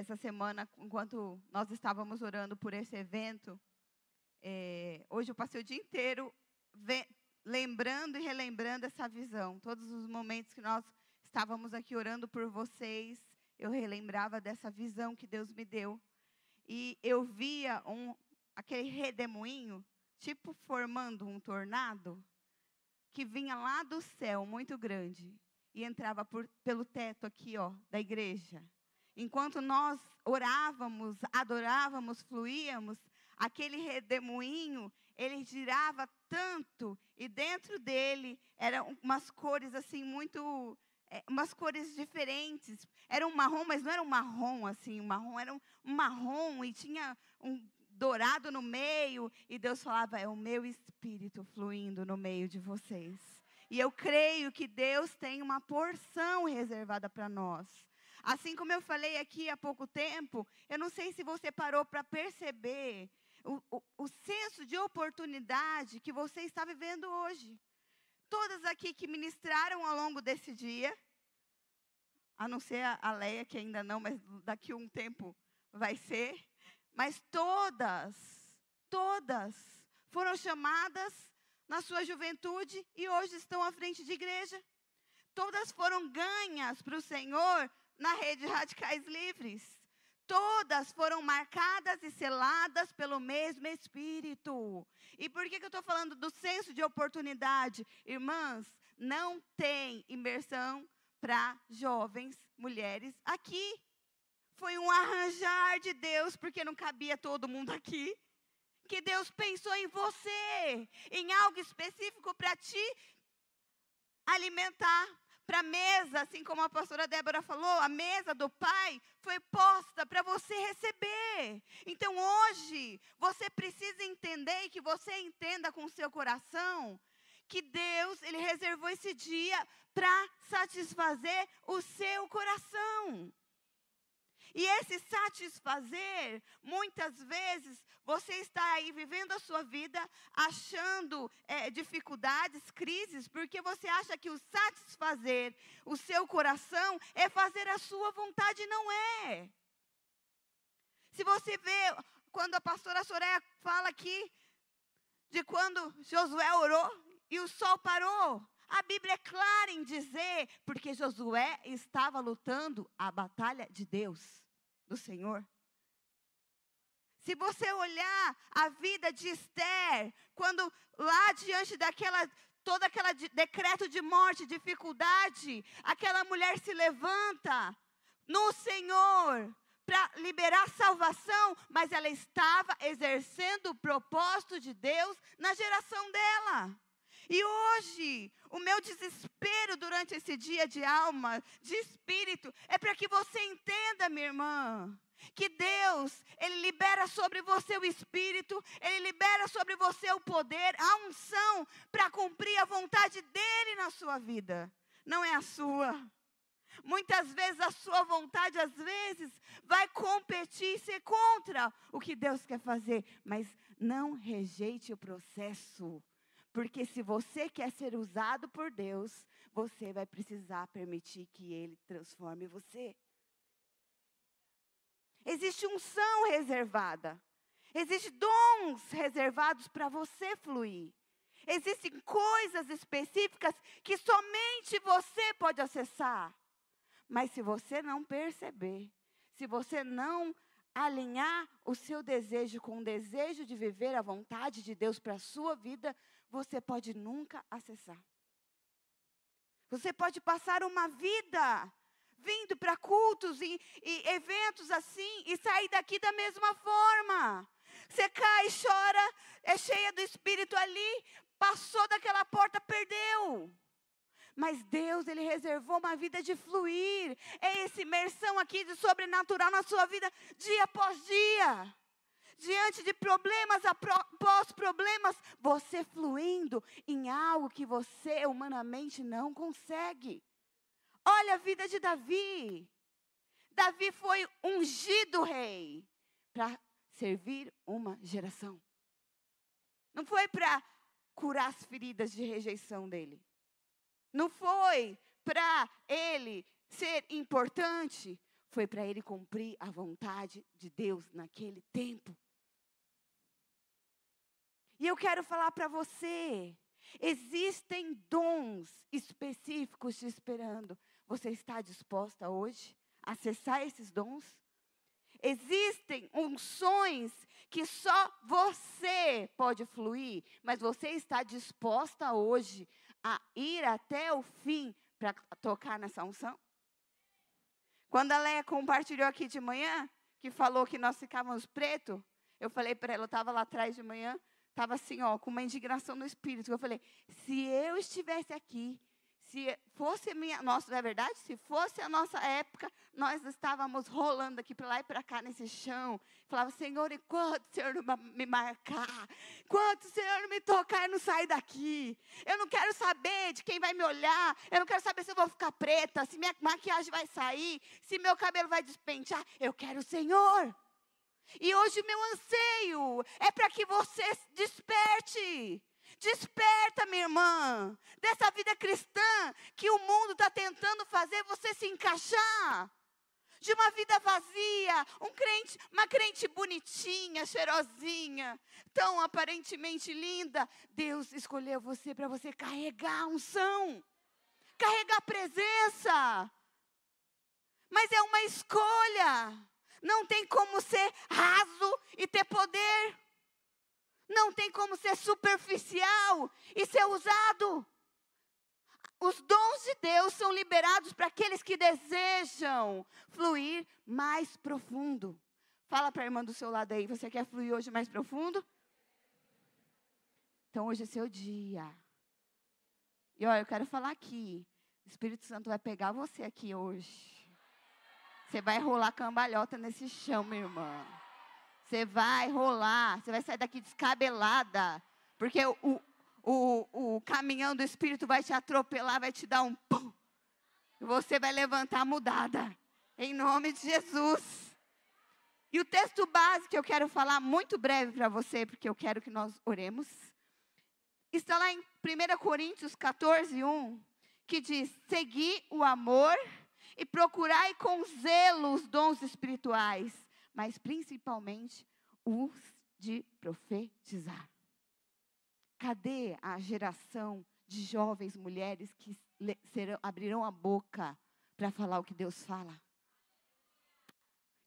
essa semana, enquanto nós estávamos orando por esse evento, é, hoje eu passei o dia inteiro lembrando e relembrando essa visão. Todos os momentos que nós estávamos aqui orando por vocês, eu relembrava dessa visão que Deus me deu. E eu via um, aquele redemoinho, tipo formando um tornado, que vinha lá do céu, muito grande, e entrava por, pelo teto aqui, ó, da igreja. Enquanto nós orávamos, adorávamos, fluíamos, aquele redemoinho, ele girava tanto e dentro dele eram umas cores assim muito é, umas cores diferentes. Era um marrom, mas não era um marrom assim, um marrom era um, marrom e tinha um dourado no meio e Deus falava: "É o meu espírito fluindo no meio de vocês". E eu creio que Deus tem uma porção reservada para nós. Assim como eu falei aqui há pouco tempo, eu não sei se você parou para perceber o, o, o senso de oportunidade que você está vivendo hoje. Todas aqui que ministraram ao longo desse dia, a não ser a Leia, que ainda não, mas daqui a um tempo vai ser, mas todas, todas foram chamadas na sua juventude e hoje estão à frente de igreja. Todas foram ganhas para o Senhor na rede Radicais Livres todas foram marcadas e seladas pelo mesmo Espírito. E por que, que eu estou falando do senso de oportunidade? Irmãs, não tem imersão para jovens mulheres aqui. Foi um arranjar de Deus, porque não cabia todo mundo aqui. Que Deus pensou em você, em algo específico para te alimentar, para a mesa, assim como a pastora Débora falou, a mesa do Pai foi posta para você receber. Então hoje, você precisa entender e que você entenda com o seu coração que Deus, ele reservou esse dia para satisfazer o seu coração. E esse satisfazer, muitas vezes, você está aí vivendo a sua vida achando é, dificuldades, crises, porque você acha que o satisfazer o seu coração é fazer a sua vontade, não é. Se você vê, quando a pastora Soraya fala aqui, de quando Josué orou e o sol parou, a Bíblia é clara em dizer, porque Josué estava lutando a batalha de Deus, do Senhor. Se você olhar a vida de Esther, quando lá diante daquela todo aquele decreto de morte, dificuldade, aquela mulher se levanta no Senhor para liberar salvação, mas ela estava exercendo o propósito de Deus na geração dela. E hoje, o meu desespero durante esse dia de alma, de espírito, é para que você entenda, minha irmã, que Deus, Ele libera sobre você o Espírito, Ele libera sobre você o poder, a unção para cumprir a vontade dEle na sua vida, não é a sua. Muitas vezes a sua vontade, às vezes, vai competir e ser contra o que Deus quer fazer, mas não rejeite o processo. Porque se você quer ser usado por Deus, você vai precisar permitir que Ele transforme você. Existe unção reservada. Existem dons reservados para você fluir. Existem coisas específicas que somente você pode acessar. Mas se você não perceber, se você não alinhar o seu desejo com o desejo de viver a vontade de Deus para a sua vida, você pode nunca acessar. Você pode passar uma vida vindo para cultos e, e, eventos assim e sair daqui da mesma forma. Você cai, chora, é cheia do Espírito ali, passou daquela porta, perdeu. Mas Deus, Ele reservou uma vida de fluir. É essa imersão aqui de sobrenatural na sua vida, dia após dia diante de problemas após problemas, você fluindo em algo que você humanamente não consegue. Olha a vida de Davi. Davi foi ungido rei para servir uma geração. Não foi para curar as feridas de rejeição dele. Não foi para ele ser importante. foi para ele cumprir a vontade de Deus naquele tempo. E eu quero falar para você, existem dons específicos te esperando. Você está disposta hoje a acessar esses dons? Existem unções que só você pode fluir, mas você está disposta hoje a ir até o fim para tocar nessa unção? Quando a Leia compartilhou aqui de manhã, que falou que nós ficávamos preto, eu falei para ela, eu estava lá atrás de manhã, estava assim, ó, com uma indignação no espírito. Eu falei, se eu estivesse aqui se fosse minha, nossa, não é verdade? Se fosse a nossa época, nós estávamos rolando aqui para lá e para cá nesse chão. Falava, Senhor, enquanto o Senhor não me marcar, enquanto o Senhor não me tocar, eu não saio daqui. Eu não quero saber de quem vai me olhar. Eu não quero saber se eu vou ficar preta, se minha maquiagem vai sair, se meu cabelo vai despentear. Eu quero o Senhor. E hoje meu anseio é para que você desperte. Desperta, minha irmã, dessa vida cristã que o mundo está tentando fazer você se encaixar. De uma vida vazia, um crente, uma crente bonitinha, cheirosinha, tão aparentemente linda. Deus escolheu você para você carregar a unção, carregar a presença. Mas é uma escolha. Não tem como ser raso e ter poder. Não tem como ser superficial e ser usado. Os dons de Deus são liberados para aqueles que desejam fluir mais profundo. Fala para a irmã do seu lado aí, você quer fluir hoje mais profundo? Então hoje é seu dia. E olha, eu quero falar aqui. O Espírito Santo vai pegar você aqui hoje. Você vai rolar cambalhota nesse chão, minha irmã. Você vai rolar, você vai sair daqui descabelada. Porque o, o, o caminhão do Espírito vai te atropelar, vai te dar um pum. Você vai levantar mudada. Em nome de Jesus. E o texto base que eu quero falar muito breve para você, porque eu quero que nós oremos, está lá em 1 Coríntios 14, 1, que diz: Segui o amor e procurai com zelo os dons espirituais, mas principalmente os de profetizar. Cadê a geração de jovens mulheres que serão, abrirão a boca para falar o que Deus fala?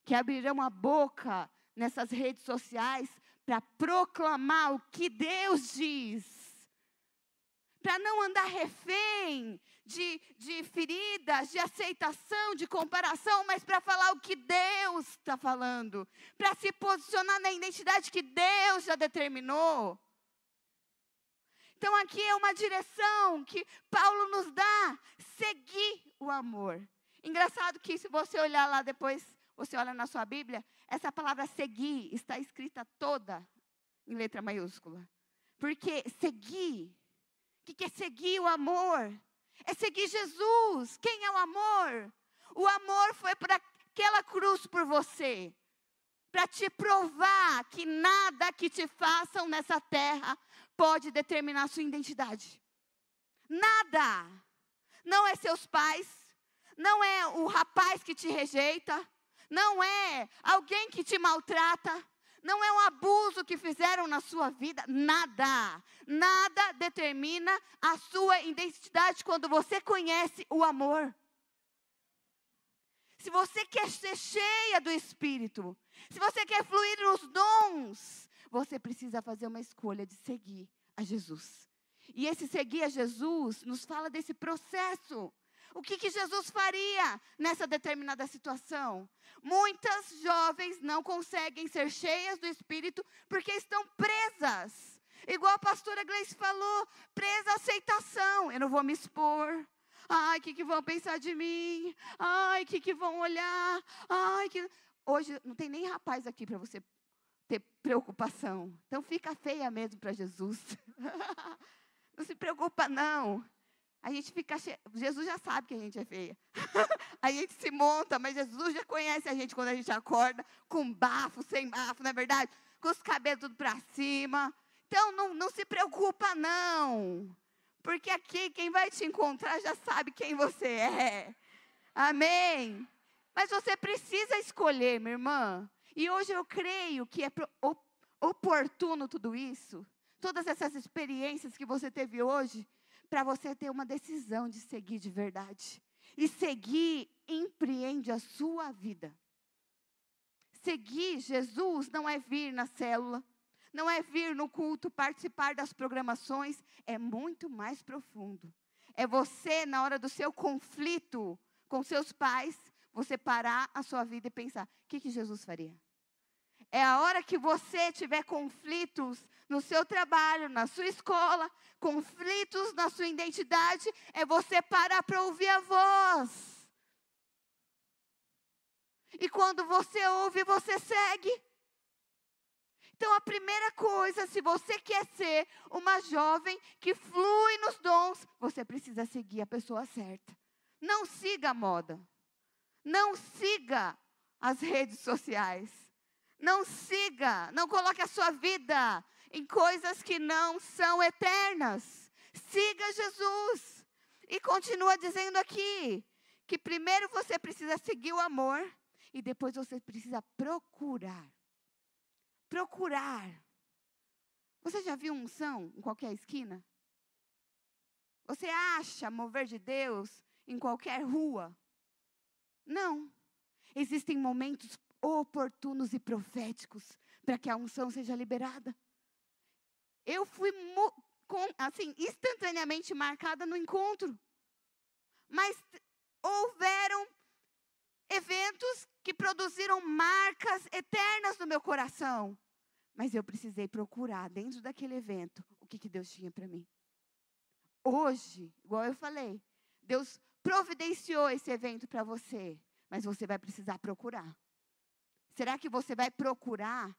Que abrirão a boca nessas redes sociais para proclamar o que Deus diz para não andar refém de, de feridas, de aceitação, de comparação, mas para falar o que Deus está falando, para se posicionar na identidade que Deus já determinou. Então, aqui é uma direção que Paulo nos dá: seguir o amor. Engraçado que, se você olhar lá depois, você olha na sua Bíblia, essa palavra seguir está escrita toda em letra maiúscula. Porque seguir que quer seguir o amor. É seguir Jesus. Quem é o amor? O amor foi para aquela cruz por você. Para te provar que nada que te façam nessa terra pode determinar sua identidade. Nada. Não é seus pais. Não é o rapaz que te rejeita. Não é alguém que te maltrata não é um abuso que fizeram na sua vida, nada. Nada determina a sua identidade quando você conhece o amor. Se você quer ser cheia do Espírito, se você quer fluir nos dons, você precisa fazer uma escolha de seguir a Jesus. E esse seguir a Jesus nos fala desse processo. O que, que Jesus faria nessa determinada situação? Muitas jovens não conseguem ser cheias do Espírito porque estão presas. Igual a pastora Gleice falou, presa à aceitação. Eu não vou me expor. Ai, o que, que vão pensar de mim? Ai, o que, que vão olhar? Ai, que... Hoje não tem nem rapaz aqui para você ter preocupação. Então fica feia mesmo para Jesus. não se preocupa, não. A gente fica. Che... Jesus já sabe que a gente é feia. a gente se monta, mas Jesus já conhece a gente quando a gente acorda, com bafo, sem bafo, não é verdade? Com os cabelos tudo para cima. Então, não, não se preocupa, não. Porque aqui, quem vai te encontrar já sabe quem você é. Amém? Mas você precisa escolher, minha irmã. E hoje eu creio que é oportuno tudo isso, todas essas experiências que você teve hoje, para você ter uma decisão de seguir de verdade. E seguir empreende a sua vida. Seguir Jesus não é vir na célula, não é vir no culto, participar das programações, é muito mais profundo. É você, na hora do seu conflito com seus pais, você parar a sua vida e pensar: o que, que Jesus faria? É a hora que você tiver conflitos no seu trabalho, na sua escola, conflitos na sua identidade, é você parar para ouvir a voz. E quando você ouve, você segue. Então, a primeira coisa, se você quer ser uma jovem que flui nos dons, você precisa seguir a pessoa certa. Não siga a moda. Não siga as redes sociais. Não siga, não coloque a sua vida em coisas que não são eternas. Siga Jesus. E continua dizendo aqui que primeiro você precisa seguir o amor e depois você precisa procurar. Procurar. Você já viu unção em qualquer esquina? Você acha mover de Deus em qualquer rua? Não. Existem momentos oportunos e proféticos para que a unção seja liberada. Eu fui assim instantaneamente marcada no encontro. Mas houveram eventos que produziram marcas eternas no meu coração. Mas eu precisei procurar dentro daquele evento o que, que Deus tinha para mim. Hoje, igual eu falei, Deus providenciou esse evento para você, mas você vai precisar procurar. Será que você vai procurar?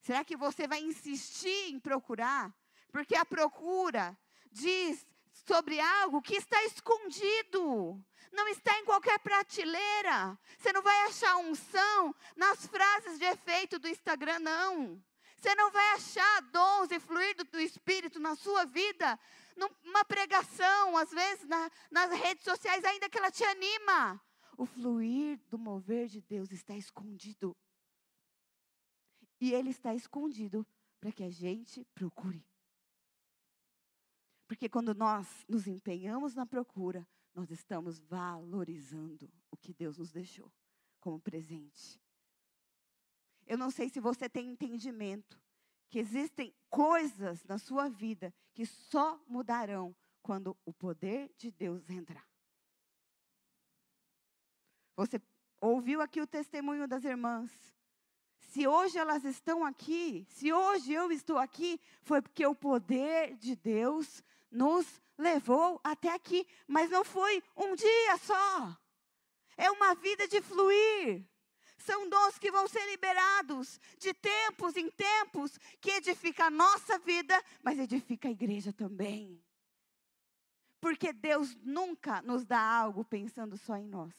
Será que você vai insistir em procurar? Porque a procura diz sobre algo que está escondido, não está em qualquer prateleira. Você não vai achar unção nas frases de efeito do Instagram, não. Você não vai achar dons e fluir do, do Espírito na sua vida, numa pregação, às vezes na, nas redes sociais, ainda que ela te anima. O fluir do mover de Deus está escondido. E ele está escondido para que a gente procure. Porque quando nós nos empenhamos na procura, nós estamos valorizando o que Deus nos deixou como presente. Eu não sei se você tem entendimento que existem coisas na sua vida que só mudarão quando o poder de Deus entrar. Você ouviu aqui o testemunho das irmãs. Se hoje elas estão aqui, se hoje eu estou aqui, foi porque o poder de Deus nos levou até aqui, mas não foi um dia só. É uma vida de fluir. São dons que vão ser liberados de tempos em tempos, que edifica a nossa vida, mas edifica a igreja também. Porque Deus nunca nos dá algo pensando só em nós.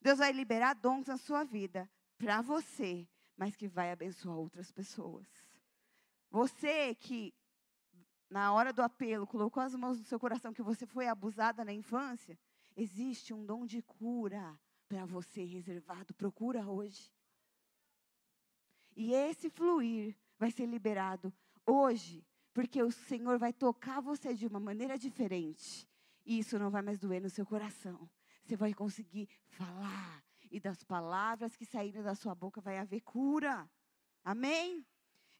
Deus vai liberar dons na sua vida para você, mas que vai abençoar outras pessoas. Você que na hora do apelo, colocou as mãos no seu coração que você foi abusada na infância, existe um dom de cura para você reservado. Procura hoje. E esse fluir vai ser liberado hoje, porque o Senhor vai tocar você de uma maneira diferente. E isso não vai mais doer no seu coração. Você vai conseguir falar. E das palavras que saírem da sua boca vai haver cura. Amém?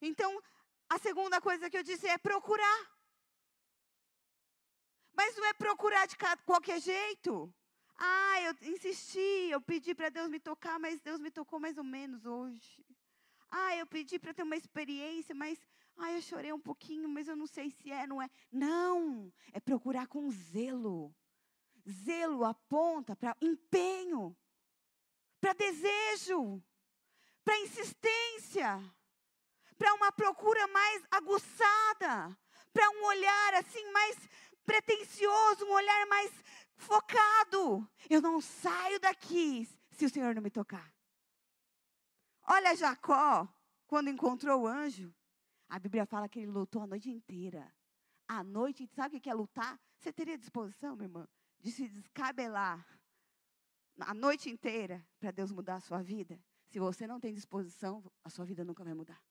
Então, a segunda coisa que eu disse é procurar. Mas não é procurar de qualquer jeito. Ah, eu insisti, eu pedi para Deus me tocar, mas Deus me tocou mais ou menos hoje. Ah, eu pedi para ter uma experiência, mas ah, eu chorei um pouquinho, mas eu não sei se é, não é. Não, é procurar com zelo. Zelo aponta para empenho, para desejo, para insistência para uma procura mais aguçada, para um olhar assim mais pretensioso, um olhar mais focado. Eu não saio daqui se o Senhor não me tocar. Olha Jacó, quando encontrou o anjo, a Bíblia fala que ele lutou a noite inteira. A noite, sabe o que é lutar? Você teria disposição, minha irmã, de se descabelar a noite inteira para Deus mudar a sua vida, se você não tem disposição, a sua vida nunca vai mudar.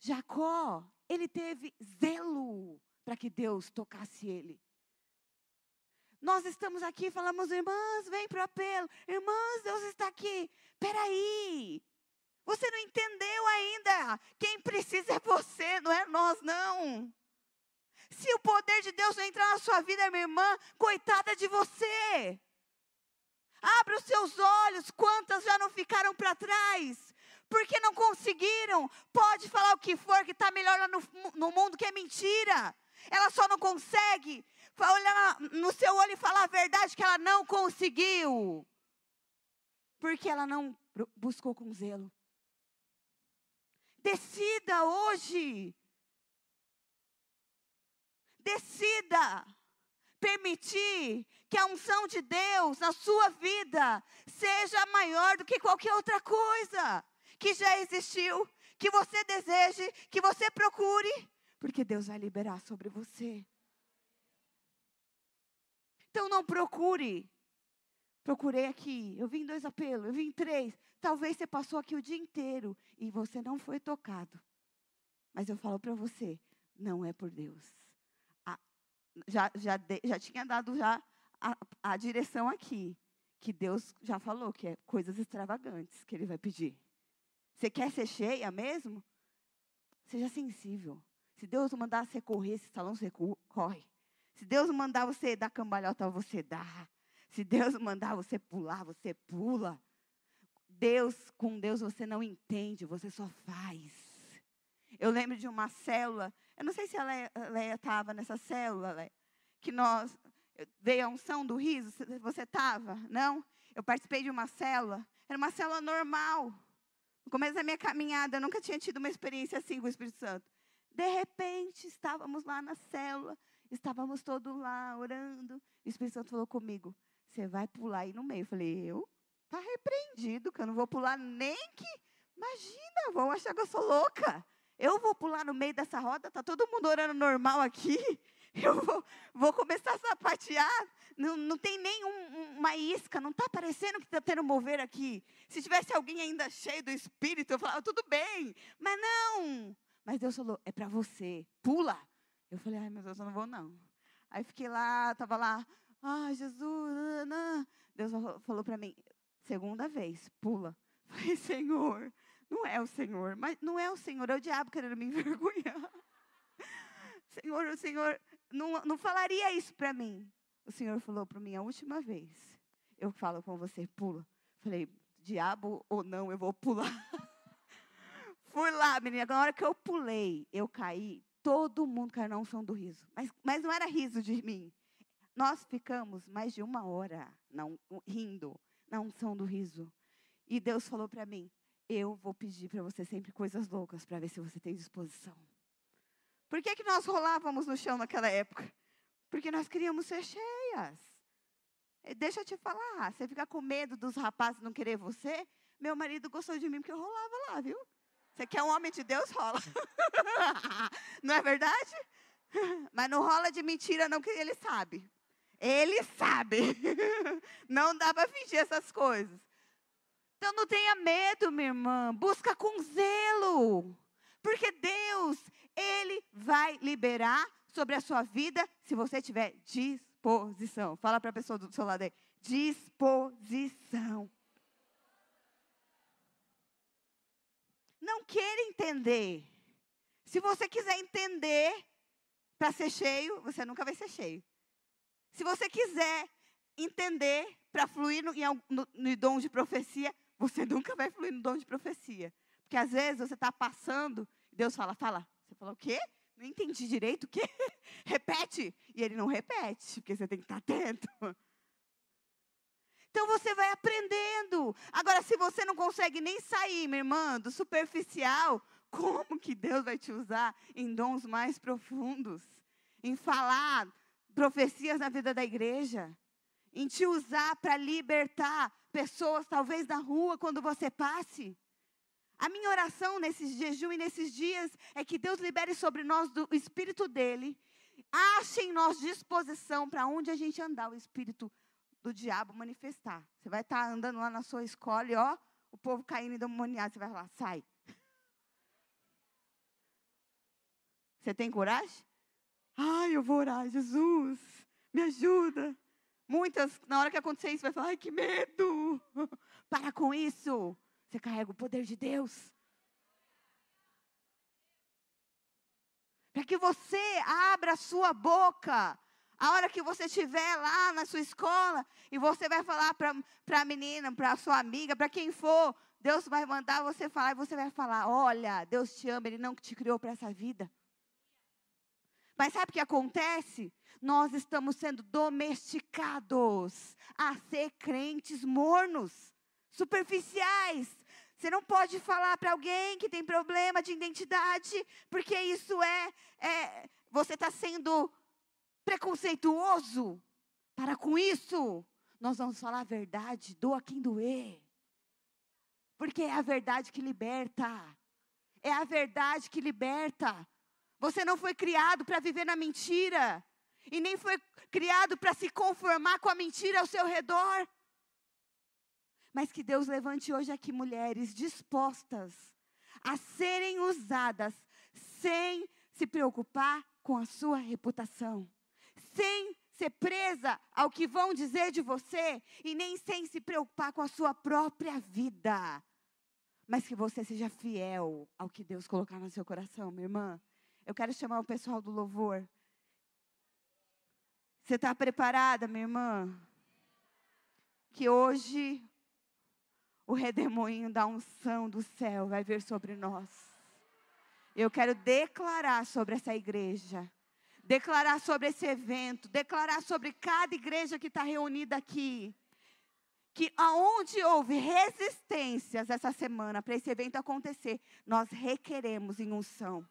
Jacó, ele teve zelo para que Deus tocasse ele. Nós estamos aqui falamos, irmãs, vem para o apelo. Irmãs, Deus está aqui. Peraí. Você não entendeu ainda. Quem precisa é você, não é nós, não. Se o poder de Deus não entrar na sua vida, minha irmã, coitada de você. Abra os seus olhos, quantas já não ficaram para trás? Porque não conseguiram. Pode falar o que for, que está melhor lá no, no mundo, que é mentira. Ela só não consegue olhar no seu olho e falar a verdade que ela não conseguiu. Porque ela não buscou com zelo. Decida hoje. Decida permitir que a unção de Deus na sua vida seja maior do que qualquer outra coisa que já existiu, que você deseje, que você procure, porque Deus vai liberar sobre você. Então não procure. Procurei aqui, eu vim dois apelos, eu vim três. Talvez você passou aqui o dia inteiro e você não foi tocado. Mas eu falo para você, não é por Deus. Já, já, já tinha dado já a, a direção aqui, que Deus já falou que é coisas extravagantes que Ele vai pedir. Você quer ser cheia mesmo? Seja sensível. Se Deus mandar você correr esse salão, você corre. Se Deus mandar você dar cambalhota, você dá. Se Deus mandar você pular, você pula. Deus, com Deus você não entende, você só faz. Eu lembro de uma célula, eu não sei se a Leia estava nessa célula, Leia, que nós, veio a unção do riso, você estava? Não? Eu participei de uma célula, era uma célula normal. No começo da minha caminhada, eu nunca tinha tido uma experiência assim com o Espírito Santo. De repente, estávamos lá na célula, Estávamos todos lá orando. O Espírito Santo falou comigo: Você vai pular aí no meio. Eu falei: Eu? Tá repreendido, que eu não vou pular nem que. Imagina, vão achar que eu sou louca. Eu vou pular no meio dessa roda, tá todo mundo orando normal aqui. Eu vou, vou começar a sapatear. Não, não tem nem um, uma isca, não está parecendo que está tendo mover aqui. Se tivesse alguém ainda cheio do Espírito, eu falava, tudo bem. Mas não. Mas Deus falou, é para você. Pula. Eu falei, ai meu Deus, eu não vou não. Aí fiquei lá, estava lá, ai Jesus, não. Deus falou para mim, segunda vez, pula. Falei, Senhor, não é o Senhor, mas não é o Senhor, é o diabo querendo me envergonhar. Senhor, o Senhor não, não falaria isso para mim. O Senhor falou para mim a última vez. Eu falo com você, pula. Falei, diabo ou não, eu vou pular. Fui lá, menina. Na hora que eu pulei, eu caí Todo mundo caiu na unção do riso. Mas, mas não era riso de mim. Nós ficamos mais de uma hora rindo na unção do riso. E Deus falou para mim: Eu vou pedir para você sempre coisas loucas para ver se você tem disposição. Por que, que nós rolávamos no chão naquela época? Porque nós queríamos ser cheias. Deixa eu te falar, você ficar com medo dos rapazes não querer você. Meu marido gostou de mim porque eu rolava lá, viu? Você quer um homem de Deus? Rola. não é verdade? Mas não rola de mentira, não, que ele sabe. Ele sabe. Não dá para fingir essas coisas. Então não tenha medo, minha irmã. Busca com zelo. Porque Deus, Ele vai liberar sobre a sua vida se você tiver disposição. Fala para a pessoa do seu lado aí. Disposição. não queira entender. Se você quiser entender para ser cheio, você nunca vai ser cheio. Se você quiser entender para fluir no, no, no dom de profecia, você nunca vai fluir no dom de profecia. Porque às vezes você está passando, e Deus fala, fala. Você fala o quê? Não entendi direito o quê? repete. E ele não repete, porque você tem que estar tá atento. Então você vai aprendendo. Agora, se você não consegue nem sair, minha irmã, do superficial, como que Deus vai te usar em dons mais profundos? Em falar profecias na vida da igreja? Em te usar para libertar pessoas, talvez na rua, quando você passe? A minha oração nesse jejum e nesses dias é que Deus libere sobre nós do Espírito dele ache em nós disposição para onde a gente andar, o espírito do diabo manifestar. Você vai estar tá andando lá na sua escola e ó, o povo caindo endemoniado, você vai falar, sai. Você tem coragem? Ai, eu vou orar, Jesus, me ajuda. Muitas, na hora que acontecer isso, vai falar, ai, que medo. Para com isso. Você carrega o poder de Deus. Para que você abra a sua boca. A hora que você estiver lá na sua escola e você vai falar para a menina, para a sua amiga, para quem for, Deus vai mandar você falar e você vai falar: Olha, Deus te ama, Ele não te criou para essa vida. Mas sabe o que acontece? Nós estamos sendo domesticados a ser crentes mornos, superficiais, você não pode falar para alguém que tem problema de identidade, porque isso é, é você está sendo preconceituoso. Para com isso, nós vamos falar a verdade, doa quem doer. Porque é a verdade que liberta. É a verdade que liberta. Você não foi criado para viver na mentira. E nem foi criado para se conformar com a mentira ao seu redor. Mas que Deus levante hoje aqui mulheres dispostas a serem usadas sem se preocupar com a sua reputação, sem ser presa ao que vão dizer de você e nem sem se preocupar com a sua própria vida. Mas que você seja fiel ao que Deus colocar no seu coração, minha irmã. Eu quero chamar o pessoal do louvor. Você está preparada, minha irmã? Que hoje o redemoinho da unção do céu vai vir sobre nós. Eu quero declarar sobre essa igreja, declarar sobre esse evento, declarar sobre cada igreja que está reunida aqui, que aonde houve resistências essa semana para esse evento acontecer, nós requeremos em unção.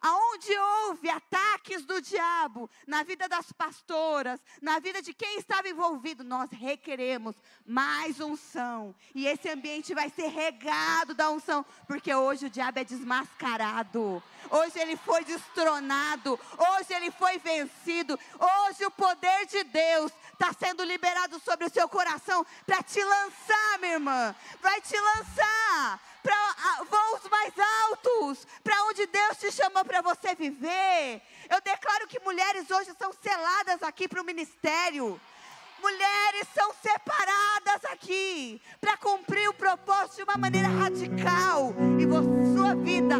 Aonde houve ataques do diabo na vida das pastoras, na vida de quem estava envolvido, nós requeremos mais unção. E esse ambiente vai ser regado da unção, porque hoje o diabo é desmascarado. Hoje ele foi destronado, hoje ele foi vencido. Hoje o poder de Deus está sendo liberado sobre o seu coração para te lançar, minha irmã. Vai te lançar para voos mais altos, para onde Deus te chamou para você viver. Eu declaro que mulheres hoje são seladas aqui para o ministério. Mulheres são separadas aqui para cumprir o propósito de uma maneira radical e sua vida